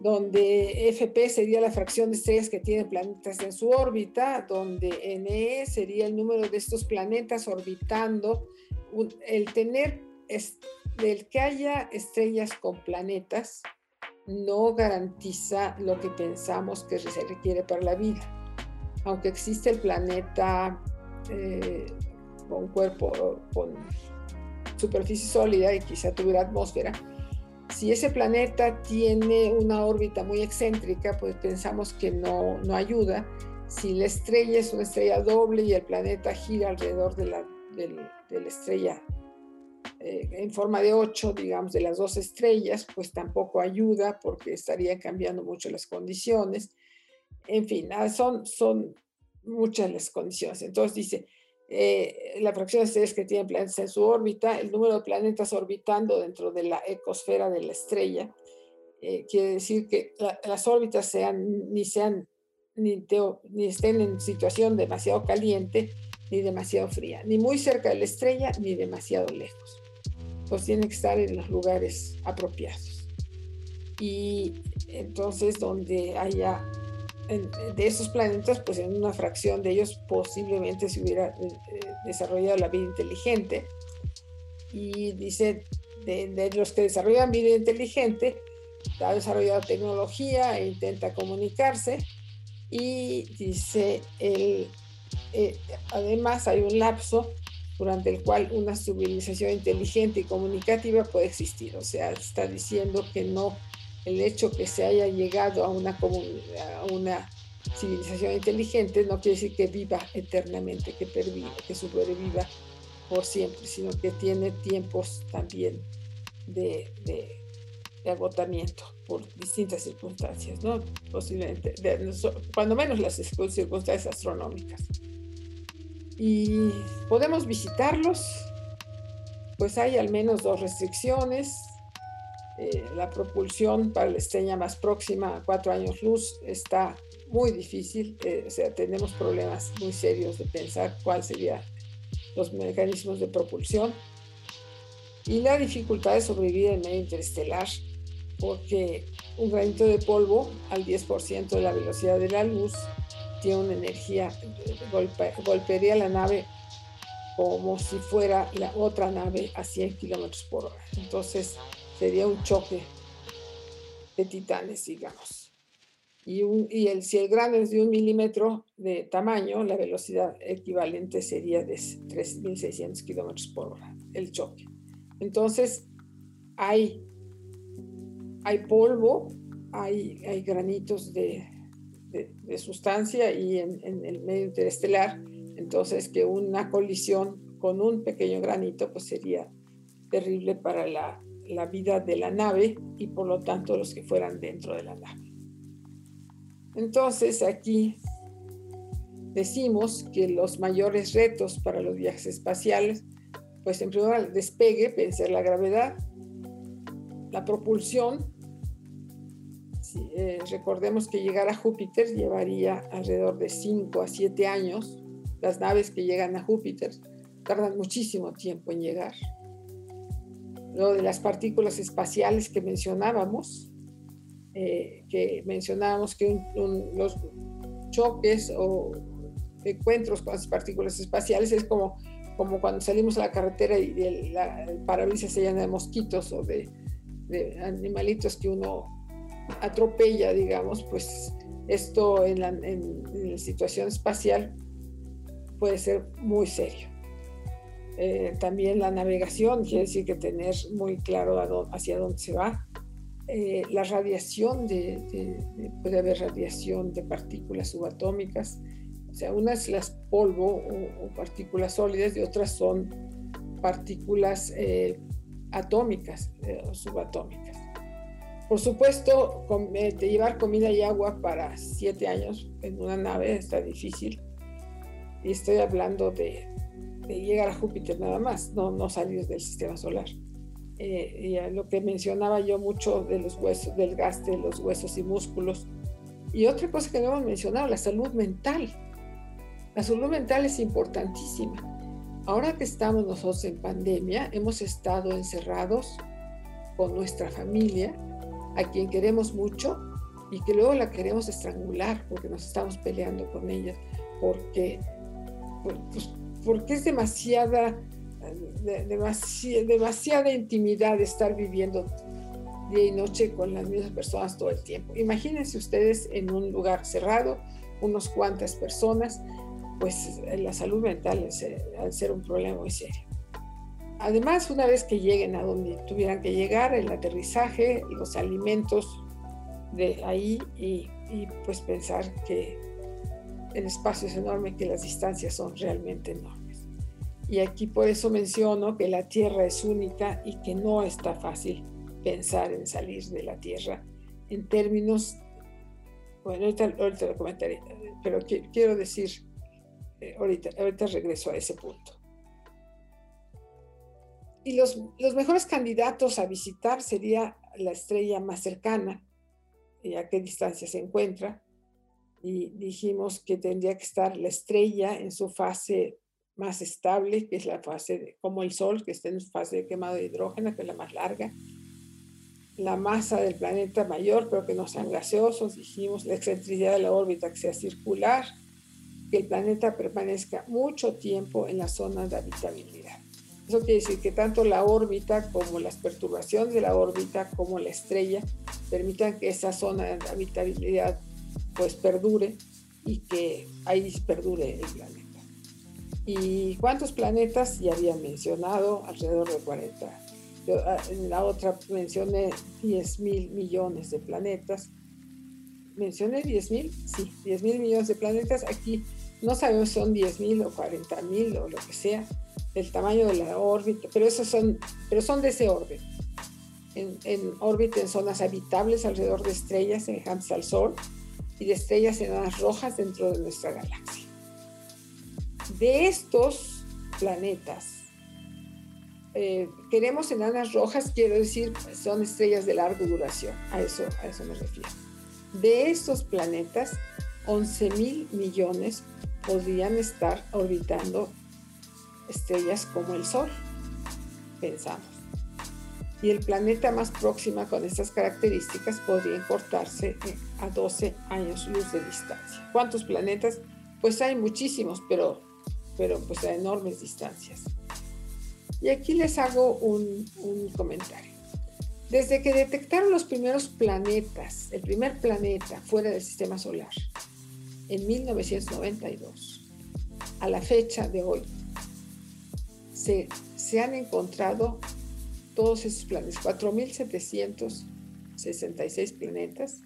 donde FP sería la fracción de estrellas que tienen planetas en su órbita, donde NE sería el número de estos planetas orbitando, el tener, el que haya estrellas con planetas, no garantiza lo que pensamos que se requiere para la vida. Aunque existe el planeta eh, con cuerpo, con superficie sólida y quizá tuviera atmósfera, si ese planeta tiene una órbita muy excéntrica, pues pensamos que no, no ayuda. Si la estrella es una estrella doble y el planeta gira alrededor de la, de la estrella eh, en forma de 8, digamos, de las dos estrellas, pues tampoco ayuda porque estarían cambiando mucho las condiciones. En fin, ah, son, son muchas las condiciones. Entonces dice, eh, la fracción de estrellas que tienen planetas en su órbita, el número de planetas orbitando dentro de la ecosfera de la estrella, eh, quiere decir que las órbitas sean, ni sean ni, ni estén en situación demasiado caliente ni demasiado fría, ni muy cerca de la estrella ni demasiado lejos pues tiene que estar en los lugares apropiados. Y entonces donde haya de esos planetas, pues en una fracción de ellos posiblemente se hubiera eh, eh, desarrollado la vida inteligente. Y dice, de, los que desarrollan vida inteligente, ha desarrollado tecnología e intenta comunicarse. Y dice, el, eh, además hay un lapso durante el cual una civilización inteligente y comunicativa puede existir. O sea, está diciendo que no, el hecho que se haya llegado a una, a una civilización inteligente no quiere decir que viva eternamente, que, perviva, que sobreviva por siempre, sino que tiene tiempos también de, de, agotamiento por distintas circunstancias, ¿no? Posiblemente, cuando menos las circunstancias astronómicas y podemos visitarlos, pues hay al menos dos restricciones. Eh, la propulsión para la estrella más próxima a cuatro años luz está muy difícil, eh, o sea, tenemos problemas muy serios de pensar cuáles serían los mecanismos de propulsión y la dificultad de sobrevivir en medio interestelar, porque un granito de polvo al 10% de la velocidad de la luz tiene una energía, golpearía la nave como si fuera la otra nave a 100 kilómetros por hora. Entonces sería un choque de titanes, digamos. Y, y el, si el grano es de un milímetro de tamaño, la velocidad equivalente sería de 3.600 kilómetros por hora, el choque. Entonces, hay, hay polvo, hay, granitos de, sustancia y en, el medio interestelar, entonces que una colisión con un pequeño granito pues sería terrible para la, la vida de la nave y por lo tanto los que fueran dentro de la nave. Entonces aquí decimos que los mayores retos para los viajes espaciales, pues en primer lugar el despegue, vencer la gravedad, la propulsión, eh, recordemos que llegar a Júpiter llevaría alrededor de 5 a 7 años. Las naves que llegan a Júpiter tardan muchísimo tiempo en llegar. Lo de las partículas espaciales que mencionábamos, eh, que mencionábamos que los choques o encuentros con las partículas espaciales es como, como cuando salimos a la carretera y el, parabrisas se llena de mosquitos o de animalitos que uno atropella, digamos, pues esto en la, situación espacial puede ser muy serio. Eh, también la navegación, quiere decir que tener muy claro hacia dónde se va. Eh, la radiación, de, puede haber radiación de partículas subatómicas, o sea, unas las polvo o, partículas sólidas y otras son partículas eh, atómicas o subatómicas. Por supuesto, de eh, llevar comida y agua para siete años en una nave está difícil. Y estoy hablando de, llegar a Júpiter nada más, no, no salir del sistema solar. Eh, y lo que mencionaba yo mucho de los huesos, del gasto de los huesos y músculos. Y otra cosa que no hemos mencionado, la salud mental. La salud mental es importantísima. Ahora que estamos nosotros en pandemia, hemos estado encerrados con nuestra familia a quien queremos mucho y que luego la queremos estrangular porque nos estamos peleando con ella, porque, pues, porque es demasiada, demasiada, demasiada intimidad estar viviendo día y noche con las mismas personas todo el tiempo. Imagínense ustedes en un lugar cerrado, unos cuantas personas, pues la salud mental es, al ser un problema muy serio. Además, una vez que lleguen a donde tuvieran que llegar, el aterrizaje, los alimentos de ahí y, y pues pensar que el espacio es enorme, que las distancias son realmente enormes. Y aquí por eso menciono que la Tierra es única y que no está fácil pensar en salir de la Tierra en términos, bueno, ahorita, lo comentaré, pero quiero decir, eh, ahorita, ahorita regreso a ese punto. Y los, los mejores candidatos a visitar sería la estrella más cercana, y a qué distancia se encuentra, y dijimos que tendría que estar la estrella en su fase más estable, que es la fase como el Sol, que está en fase de quemado de hidrógeno, que es la más larga, la masa del planeta mayor, pero que no sean gaseosos, dijimos, la excentricidad de la órbita que sea circular, que el planeta permanezca mucho tiempo en la zona de habitabilidad. Eso quiere decir que tanto la órbita como las perturbaciones de la órbita como la estrella permitan que esa zona de habitabilidad pues perdure y que ahí perdure el planeta. ¿Y cuántos planetas? Ya había mencionado, alrededor de 40 Ah, en la otra mencioné 10 mil millones de planetas. ¿Mencioné 10 mil? Sí, 10 mil millones de planetas. Aquí no sabemos si son 10 mil o 40 mil o lo que sea, el tamaño de la órbita, pero, esos son, pero son de ese orden. En, en órbita en zonas habitables alrededor de estrellas semejantes al Sol y de estrellas enanas rojas dentro de nuestra galaxia. De estos planetas, eh, queremos enanas rojas, quiero decir, son estrellas de larga duración, a eso, a eso me refiero. De estos planetas, 11 mil millones podrían estar orbitando estrellas como el Sol, pensamos. Y el planeta más próximo con estas características podría cortarse a 12 años luz de distancia. ¿Cuántos planetas? Pues hay muchísimos, pero, pero pues a enormes distancias. Y aquí les hago un, comentario. Desde que detectaron los primeros planetas, el primer planeta fuera del sistema solar, en 1992, a la fecha de hoy, se, se han encontrado todos esos planetas, 4.766 planetas,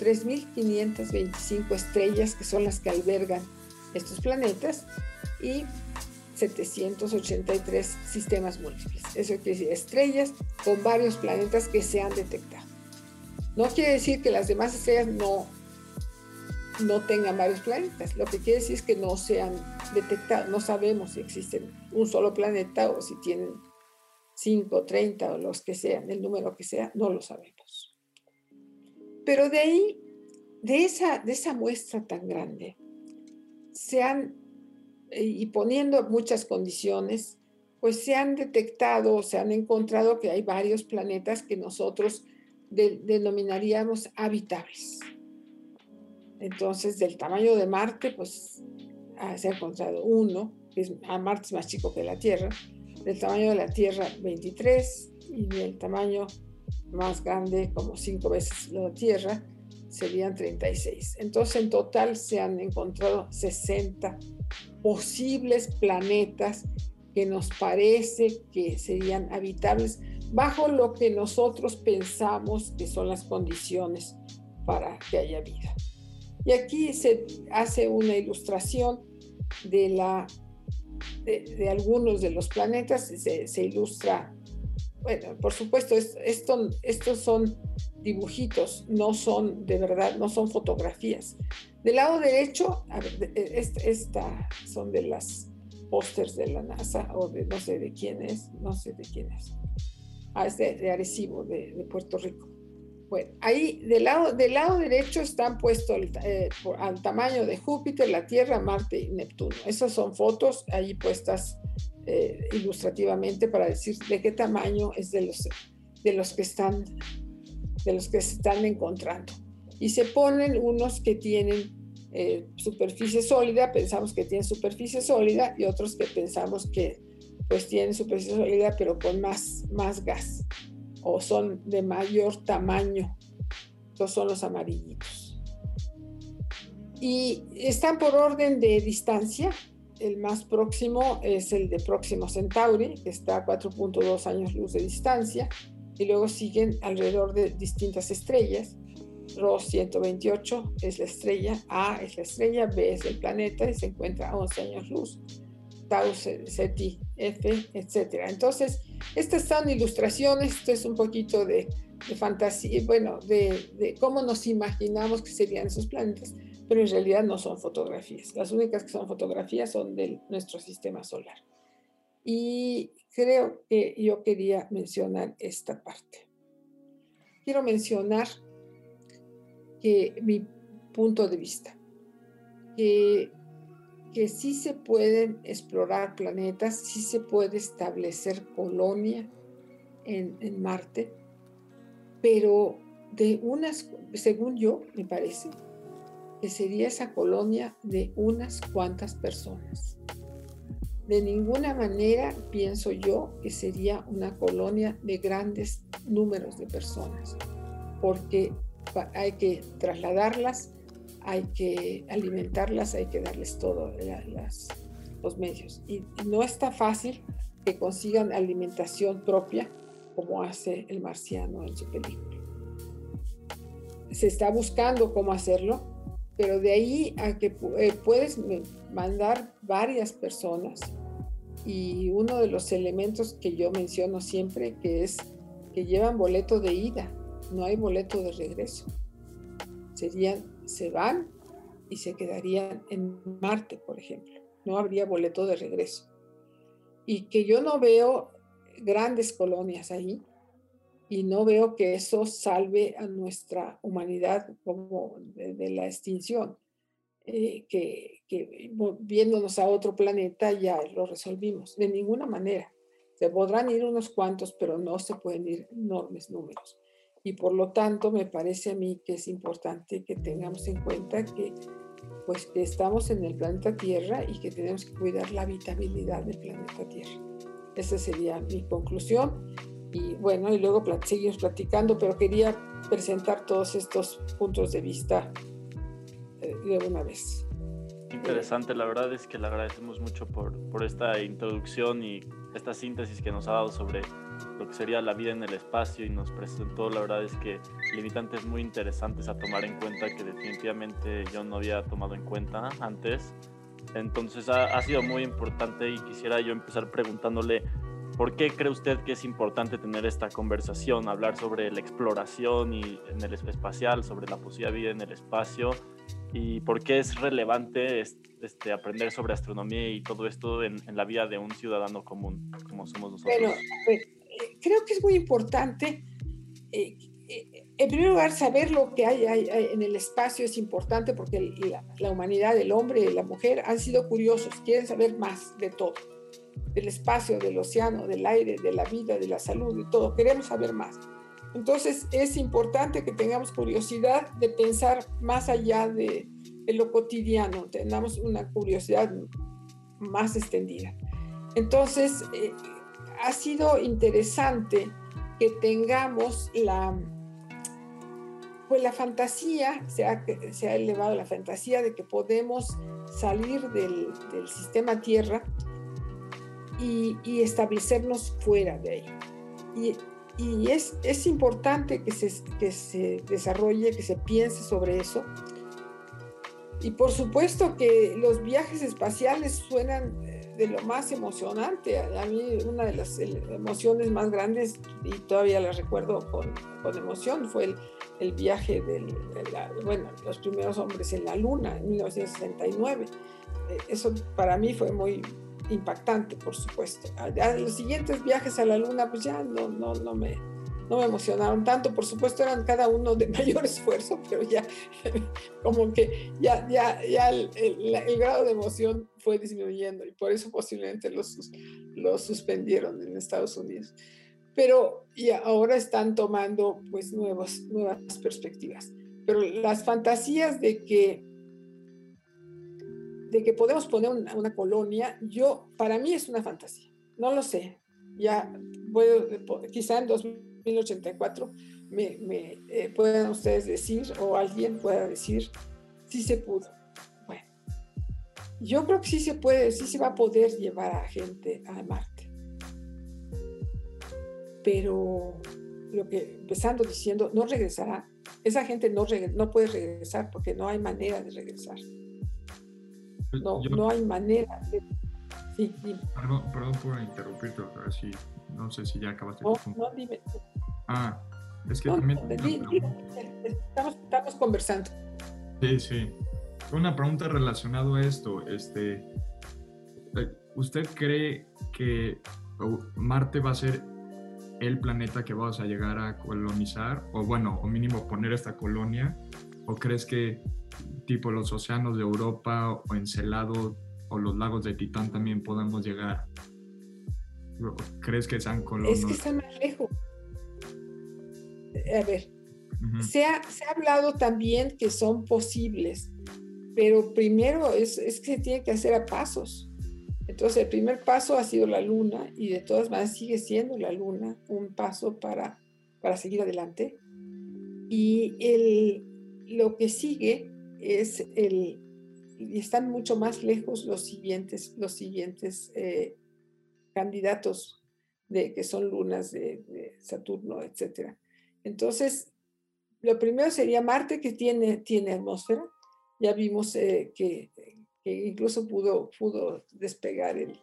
3.525 estrellas que son las que albergan estos planetas y 783 sistemas múltiples. Eso quiere decir estrellas con varios planetas que se han detectado. No quiere decir que las demás estrellas no, no tengan varios planetas. Lo que quiere decir es que no se han detectado. No sabemos si existen un solo planeta o si tienen 5, 30 o los que sean, el número que sea, no lo sabemos. Pero de ahí, de esa, de esa muestra tan grande, se han y poniendo muchas condiciones, pues se han detectado, se han encontrado que hay varios planetas que nosotros denominaríamos habitables. Entonces, del tamaño de Marte, pues ah, se ha encontrado uno, que es, ah, Marte es más chico que la Tierra, del tamaño de la Tierra 23 y del tamaño más grande, como cinco veces la Tierra, serían 36. Entonces, en total se han encontrado 60 posibles planetas que nos parece que serían habitables bajo lo que nosotros pensamos que son las condiciones para que haya vida. Y aquí se hace una ilustración de, la, de, algunos de los planetas, se, ilustra, bueno, por supuesto, esto, estos son dibujitos, no son de verdad, no son fotografías. Del lado derecho, esta son de las pósters de la NASA o de no sé de quién es, no sé de quién es. Ah, es de, Arecibo, de, Puerto Rico. Bueno, ahí del lado, del lado derecho están puestos eh, al tamaño de Júpiter, la Tierra, Marte y Neptuno. Esas son fotos ahí puestas eh, ilustrativamente para decir de qué tamaño es de los, de los que están de los que se están encontrando. Y se ponen unos que tienen eh, superficie sólida, pensamos que tienen superficie sólida, y otros que pensamos que pues tienen superficie sólida, pero con más, más gas. o son de mayor tamaño. Estos son los amarillitos. Y están por orden de distancia. El más próximo es el de Próximo Centauri, que está a 4.2 años luz de distancia. Y luego siguen alrededor de distintas estrellas. ROS 128 es la estrella, A es la estrella, B es el planeta y se encuentra a 11 años luz. Tau Ceti F, etc. Entonces, estas son ilustraciones, esto es un poquito de, fantasía, bueno, de, cómo nos imaginamos que serían esos planetas, pero en realidad no son fotografías. Las únicas que son fotografías son de nuestro sistema solar. Y creo que yo quería mencionar esta parte. Quiero mencionar que mi punto de vista, que que sí se pueden explorar planetas, sí se puede establecer colonia en, Marte, pero de unas, según yo, me parece, que sería esa colonia de unas cuantas personas. De ninguna manera pienso yo que sería una colonia de grandes números de personas, porque hay que trasladarlas hay que alimentarlas, hay que darles todo, los medios. Y no está fácil que consigan alimentación propia como hace el marciano en su película. Se está buscando cómo hacerlo, pero de ahí a que eh, puedes mandar varias personas y uno de los elementos que yo menciono siempre que es que llevan boleto de ida, no hay boleto de regreso. Serían se van y se quedarían en Marte, por ejemplo. No habría boleto de regreso. Y que yo no veo grandes colonias ahí y no veo que eso salve a nuestra humanidad como de, la extinción. Eh, que, que viéndonos a otro planeta ya lo resolvimos. De ninguna manera. Se podrán ir unos cuantos, pero no se pueden ir enormes números y por lo tanto me parece a mí que es importante que tengamos en cuenta que pues que estamos en el planeta Tierra y que tenemos que cuidar la habitabilidad del planeta Tierra. Esa sería mi conclusión. Y bueno, y luego seguimos platicando, pero quería presentar todos estos puntos de vista de una vez.
Interesante, la verdad es que le agradecemos mucho por, por esta introducción y esta síntesis que nos ha dado sobre lo que sería la vida en el espacio y nos presentó, la verdad es que limitantes muy interesantes a tomar en cuenta que definitivamente yo no había tomado en cuenta antes. Entonces ha, ha sido muy importante y quisiera yo empezar preguntándole ¿Por qué cree usted que es importante tener esta conversación, hablar sobre la exploración y en el espacial, sobre la posible vida en el espacio y por qué es relevante este, aprender sobre astronomía y todo esto en, la vida de un ciudadano común como somos nosotros?
Bueno, eh, creo que es muy importante. Eh, eh, en primer lugar, saber lo que hay, en el espacio es importante porque la, la humanidad, el hombre y la mujer han sido curiosos, quieren saber más de todo, del espacio, del océano, del aire, de la vida, de la salud, de todo. Queremos saber más. Entonces es importante que tengamos curiosidad de pensar más allá de, lo cotidiano, tengamos una curiosidad más extendida. Entonces eh, ha sido interesante que tengamos la, pues la fantasía, se ha, elevado la fantasía de que podemos salir del, sistema Tierra y, y, establecernos fuera de ahí. Y es, es importante que se, que se desarrolle, que se piense sobre eso. Y por supuesto que los viajes espaciales suenan eh, de lo más emocionante. A mí una de las emociones más grandes, y todavía la recuerdo con, con emoción, fue el, el viaje de, bueno, los primeros hombres en la Luna en 1969. Eh, eso para mí fue muy, impactante, por supuesto. los siguientes viajes a la luna, pues ya no, no, no, me, no me emocionaron tanto. Por supuesto, eran cada uno de mayor esfuerzo, pero ya como que ya, ya, ya el, grado de emoción fue disminuyendo y por eso posiblemente los, los suspendieron en Estados Unidos. Pero y ahora están tomando pues nuevas, nuevas perspectivas. Pero las fantasías de que de que podemos poner una, colonia, yo, para mí es una fantasía. No lo sé. Ya puedo, quizá en 2000 2084 me, me eh, puedan ustedes decir o alguien pueda decir si se pudo. Bueno, yo creo que sí se puede, sí se va a poder llevar a gente a Marte. Pero lo que empezando diciendo, no regresará. Esa gente no, no puede regresar porque no hay manera de regresar. No, no hay manera de... Sí,
Perdón, perdón por interrumpirte, pero sí, no sé si ya acabaste.
No, no, dime.
Ah, es que también...
estamos, estamos conversando.
Sí, sí. Una pregunta relacionada a esto. Este, eh, ¿Usted cree que Marte va a ser el planeta que vamos a llegar a colonizar? O bueno, o mínimo poner esta colonia. ¿O crees que tipo los océanos de Europa o Encelado o los lagos de Titán también podamos llegar? ¿Crees que sean colonias?
Es que está más lejos. A ver, se, ha, se, ha, hablado también que son posibles, pero primero es, es, que se tiene que hacer a pasos. Entonces, el primer paso ha sido la luna y de todas maneras sigue siendo la luna un paso para, para seguir adelante. Y el, lo que sigue es el, y están mucho más lejos los siguientes, los siguientes eh, candidatos de que son lunas de, Saturno, etcétera. Entonces, lo primero sería Marte, que tiene, tiene atmósfera. Ya vimos eh, que, incluso pudo, pudo despegar, el,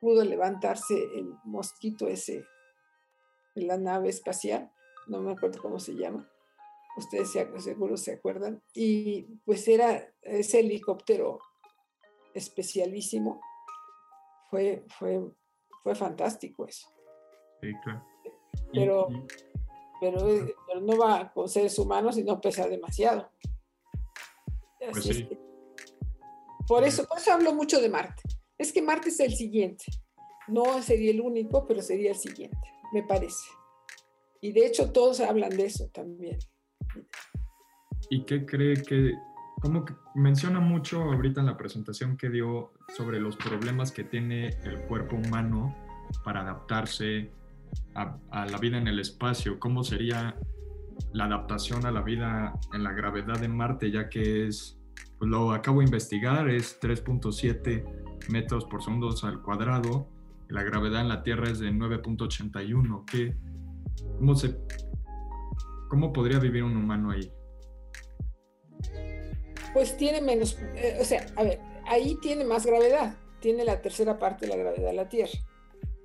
pudo levantarse el mosquito ese la nave espacial, no me acuerdo cómo se llama, ustedes seguro se acuerdan, y pues era ese helicóptero especialísimo, fue, fue, fue fantástico eso.
Sí, claro.
Pero, pero, no va con seres humanos y no pesa demasiado. Pues por, eso, por eso hablo mucho de Marte. Es que Marte es el siguiente. No sería el único, pero sería el siguiente, me parece. Y de hecho todos hablan de eso también.
¿Y qué cree que, como que menciona mucho ahorita en la presentación que dio sobre los problemas que tiene el cuerpo humano para adaptarse a, la vida en el espacio, ¿cómo sería la adaptación a la vida en la gravedad de Marte, ya que es, pues lo acabo de investigar, es 3.7 metros por segundo al cuadrado, la gravedad en la Tierra es de 9.81. ¿Qué, cómo, se, ¿Cómo podría vivir un humano ahí?
Pues tiene menos, eh, o sea, a ver, ahí tiene más gravedad, tiene la tercera parte de la gravedad de la Tierra.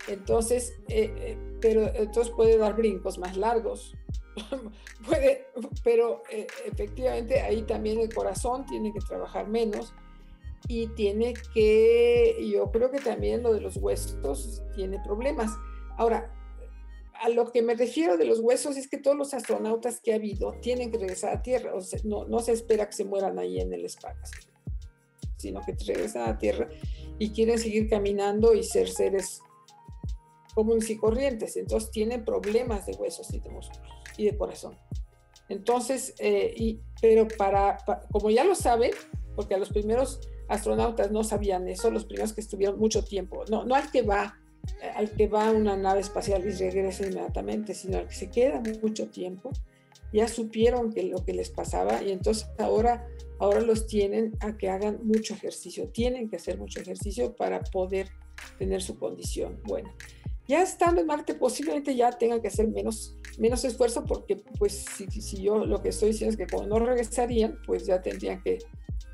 Entonces, eh, eh, pero entonces puede dar brincos más largos. puede, pero eh, efectivamente ahí también el corazón tiene que trabajar menos y tiene que, yo creo que también lo de los huesos tiene problemas. Ahora, a lo que me refiero de los huesos es que todos los astronautas que ha habido tienen que regresar a Tierra, o sea, no, no se espera que se mueran ahí en el espacio, sino que regresan a Tierra y quieren seguir caminando y ser seres comunes y corrientes, entonces tienen problemas de huesos y de músculos y de corazón. Entonces, eh, y, pero para, como ya lo saben, porque a los primeros astronautas no sabían eso, los primeros que estuvieron mucho tiempo, no, no al que va, al que va una nave espacial y regresa inmediatamente, sino al que se queda mucho tiempo, ya supieron que lo que les pasaba y entonces ahora, ahora los tienen a que hagan mucho ejercicio, tienen que hacer mucho ejercicio para poder tener su condición buena. Ya estando en Marte posiblemente ya tengan que hacer menos, menos esfuerzo porque pues si, si, yo lo que estoy diciendo es que como no regresarían, pues ya tendrían que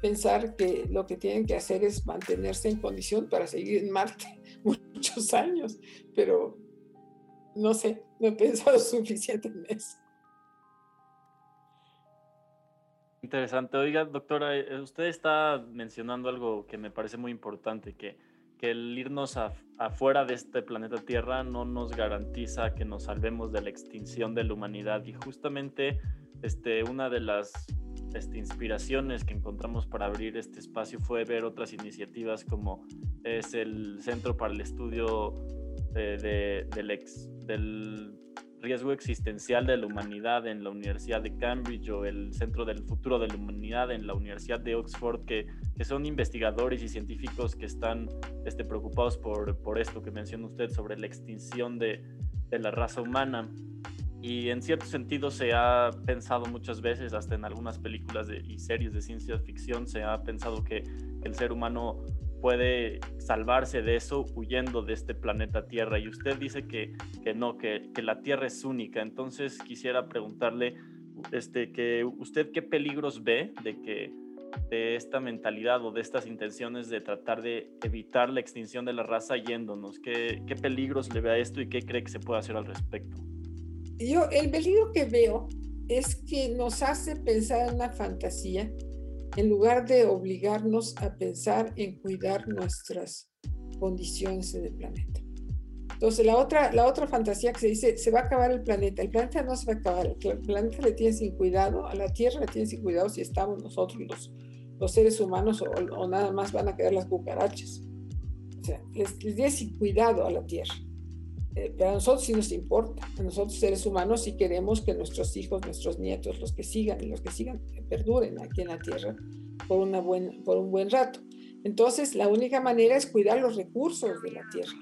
pensar que lo que tienen que hacer es mantenerse en condición para seguir en Marte muchos años, pero no sé, no he pensado suficiente en eso.
Interesante. Oiga, doctora, eh, usted está mencionando algo que me parece muy importante, que que el irnos afuera de este planeta Tierra no nos garantiza que nos salvemos de la extinción de la humanidad. Y justamente este, una de las este, inspiraciones que encontramos para abrir este espacio fue ver otras iniciativas como es el Centro para el Estudio eh, del, ex, del riesgo existencial de la humanidad en la Universidad de Cambridge o el Centro del Futuro de la Humanidad en la Universidad de Oxford, que, que son investigadores y científicos que están este, preocupados por, por esto que menciona usted sobre la extinción de, de la raza humana. Y en cierto sentido se ha pensado muchas veces, hasta en algunas películas y series de ciencia ficción, se ha pensado que el ser humano puede salvarse de eso huyendo de este planeta Tierra. Y usted dice que, que no, que, que, la Tierra es única. Entonces quisiera preguntarle, este, que usted qué peligros ve de que de esta mentalidad o de estas intenciones de tratar de evitar la extinción de la raza yéndonos. ¿Qué, qué peligros le ve a esto y qué cree que se puede hacer al respecto?
Yo el peligro que veo es que nos hace pensar en una fantasía en lugar de obligarnos a pensar en cuidar nuestras condiciones en el planeta. Entonces, la otra, la otra fantasía que se dice, se va a acabar el planeta. El planeta no se va a acabar, el planeta le tiene sin cuidado, a la Tierra le tiene sin cuidado si estamos nosotros los, los seres humanos o, nada más van a quedar las cucarachas. O sea, les, les tiene sin cuidado a la Tierra. Eh, pero a nosotros sí nos importa, a nosotros seres humanos sí queremos que nuestros hijos, nuestros nietos, los que sigan y los que sigan, perduren aquí en la tierra por, una buen, por un buen rato. Entonces, la única manera es cuidar los recursos de la tierra.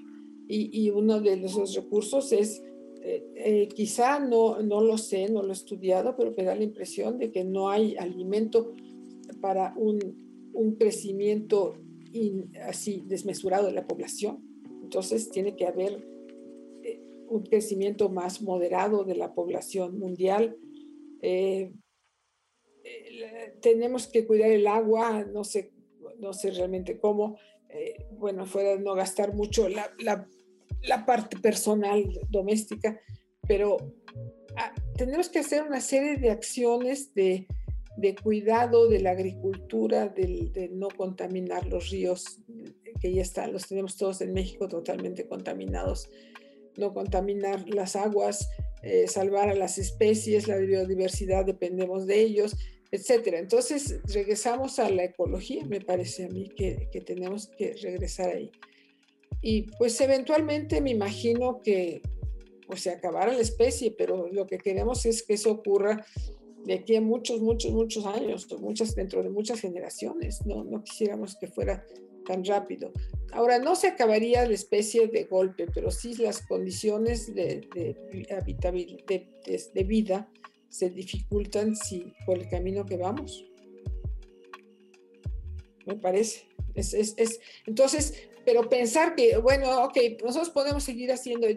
Y, y uno de esos recursos es, eh, eh, quizá no, no lo sé, no lo he estudiado, pero me da la impresión de que no hay alimento para un, un crecimiento así desmesurado de la población. Entonces, tiene que haber un crecimiento más moderado de la población mundial. Eh, eh, tenemos que cuidar el agua, no sé, no sé realmente cómo, eh, bueno, fuera de no gastar mucho la, la, parte personal doméstica, pero ah, tenemos que hacer una serie de acciones de, de cuidado de la agricultura, de, de, no contaminar los ríos, que ya están, los tenemos todos en México totalmente contaminados no contaminar las aguas, eh, salvar a las especies, la biodiversidad, dependemos de ellos, etcétera. Entonces, regresamos a la ecología, me parece a mí que, tenemos que regresar ahí. Y pues eventualmente me imagino que pues se acabará la especie, pero lo que queremos es que eso ocurra de aquí a muchos, muchos, muchos años, muchas, dentro de muchas generaciones. No, no quisiéramos que fuera tan rápido. Ahora, no se acabaría la especie de golpe, pero sí las condiciones de, de, de, vida se dificultan si, por el camino que vamos. Me parece. Es, es, es, entonces, pero pensar que, bueno, ok, nosotros podemos seguir haciendo,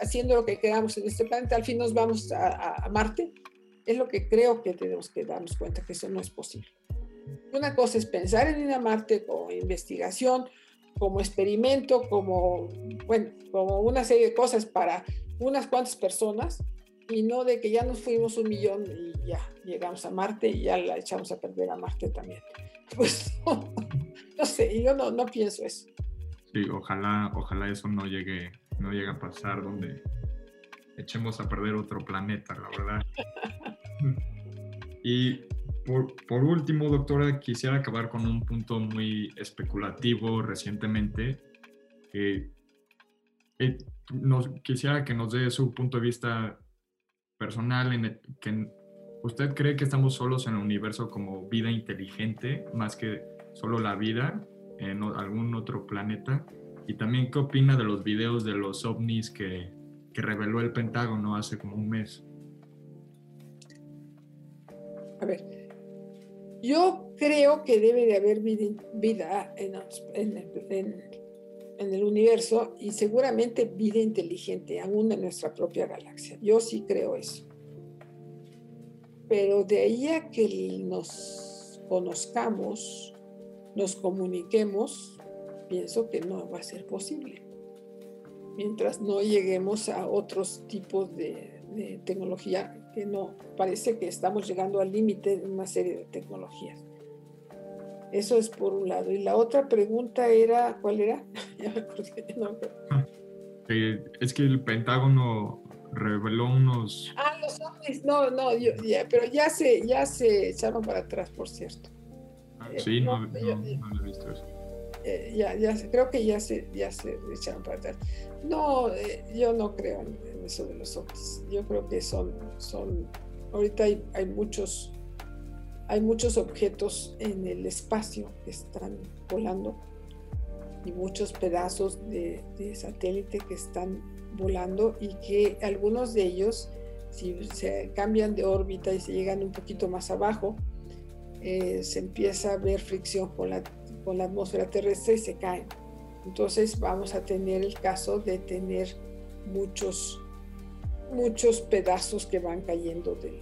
haciendo lo que queramos en este planeta, al fin nos vamos a Marte, es lo que creo que tenemos que darnos cuenta que eso no es posible. Una cosa es pensar en ir a Marte como investigación, como experimento, como, bueno, como una serie de cosas para unas cuantas personas y no de que ya nos fuimos un millón y ya llegamos a Marte y ya la echamos a perder a Marte también. Pues no, sé, yo no, no pienso eso.
Sí, ojalá, ojalá eso no llegue, no llegue a pasar donde echemos a perder otro planeta, la verdad. y por, último, doctora, quisiera acabar con un punto muy especulativo recientemente. Quisiera que nos dé su punto de vista personal usted cree que estamos solos en el universo como vida inteligente más que solo la vida en algún otro planeta y también qué opina de los videos de los ovnis que reveló el Pentágono hace como un mes.
A ver, yo creo que debe de haber vida en, el universo y seguramente vida inteligente, aún en nuestra propia galaxia. Yo sí creo eso. Pero de ahí a que nos conozcamos, nos comuniquemos, pienso que no va a ser posible. Mientras no lleguemos a otros tipos de, de tecnología que no, parece que estamos llegando al límite de una serie de tecnologías. Eso es por un lado. Y la otra pregunta era, ¿cuál era? ya me acordé, no,
eh, es que el Pentágono reveló unos...
Ah, los ovnis, no, no, pero ya se, ya se echaron para atrás, por cierto.
Ah, sí, eh, no, no, no, he visto eso.
Eh, ya, creo que ya se, ya se echaron para atrás. No, eh, yo no creo en, eso de los ovnis. Yo creo que son, son ahorita hay, hay, muchos, hay muchos objetos en el espacio que están volando y muchos pedazos de, satélite que están volando y que algunos de ellos Si se cambian de órbita y se llegan un poquito más abajo, eh, se empieza a ver fricción con con la atmósfera terrestre se caen. Entonces vamos a tener el caso de tener muchos, muchos pedazos que van cayendo de,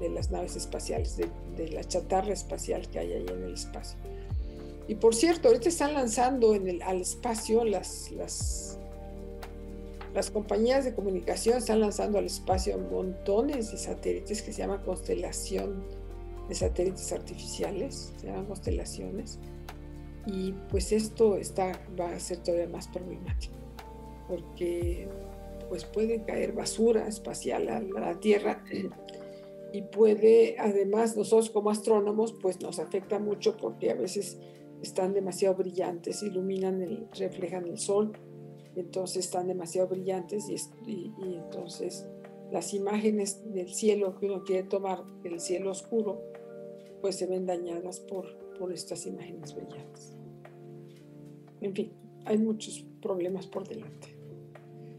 de, las naves espaciales, de, de, la chatarra espacial que hay ahí en el espacio. Y por cierto, ahorita están lanzando en el, al espacio las, las, las compañías de comunicación, están lanzando al espacio montones de satélites que se llama constelación de satélites artificiales, se llaman constelaciones, y pues esto está, va a ser todavía más problemático, porque pues puede caer basura espacial a la Tierra y puede, además nosotros como astrónomos, pues nos afecta mucho porque a veces están demasiado brillantes, iluminan, el, reflejan el sol, entonces están demasiado brillantes y, y, y entonces las imágenes del cielo que uno quiere tomar, el cielo oscuro, pues se ven dañadas por, por estas imágenes brillantes. En fin, hay muchos problemas por delante.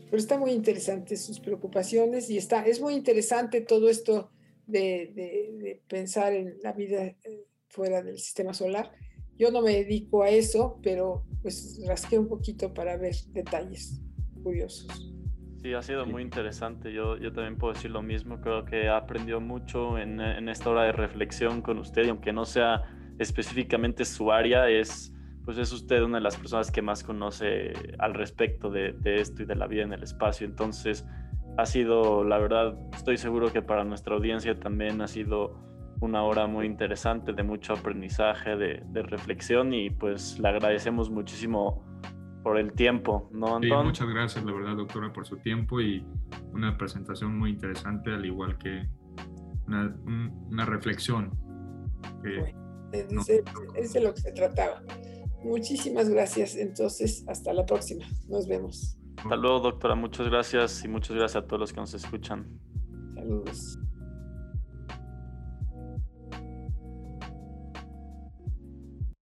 Pero está muy interesante sus preocupaciones y está, es muy interesante todo esto de, de, pensar en la vida eh, fuera del sistema solar. Yo no me dedico a eso, pero pues rasqué un poquito para ver detalles curiosos.
Sí, ha sido muy interesante. Yo, yo también puedo decir lo mismo. Creo que aprendió mucho en, en, esta hora de reflexión con usted, y aunque no sea específicamente su área, es, pues es usted una de las personas que más conoce al respecto de, de esto y de la vida en el espacio. Entonces, ha sido, la verdad, estoy seguro que para nuestra audiencia también ha sido una hora muy interesante, de mucho aprendizaje, de, de reflexión, y pues le agradecemos muchísimo por el tiempo, ¿no,
Anton? Sí, muchas gracias, la verdad, doctora, por su tiempo y una presentación muy interesante, al igual que una, una reflexión.
es, de lo que se trataba. Muchísimas gracias. Entonces, hasta la próxima. Nos vemos.
Hasta luego, doctora. Muchas gracias y muchas gracias a todos los que nos escuchan.
Saludos.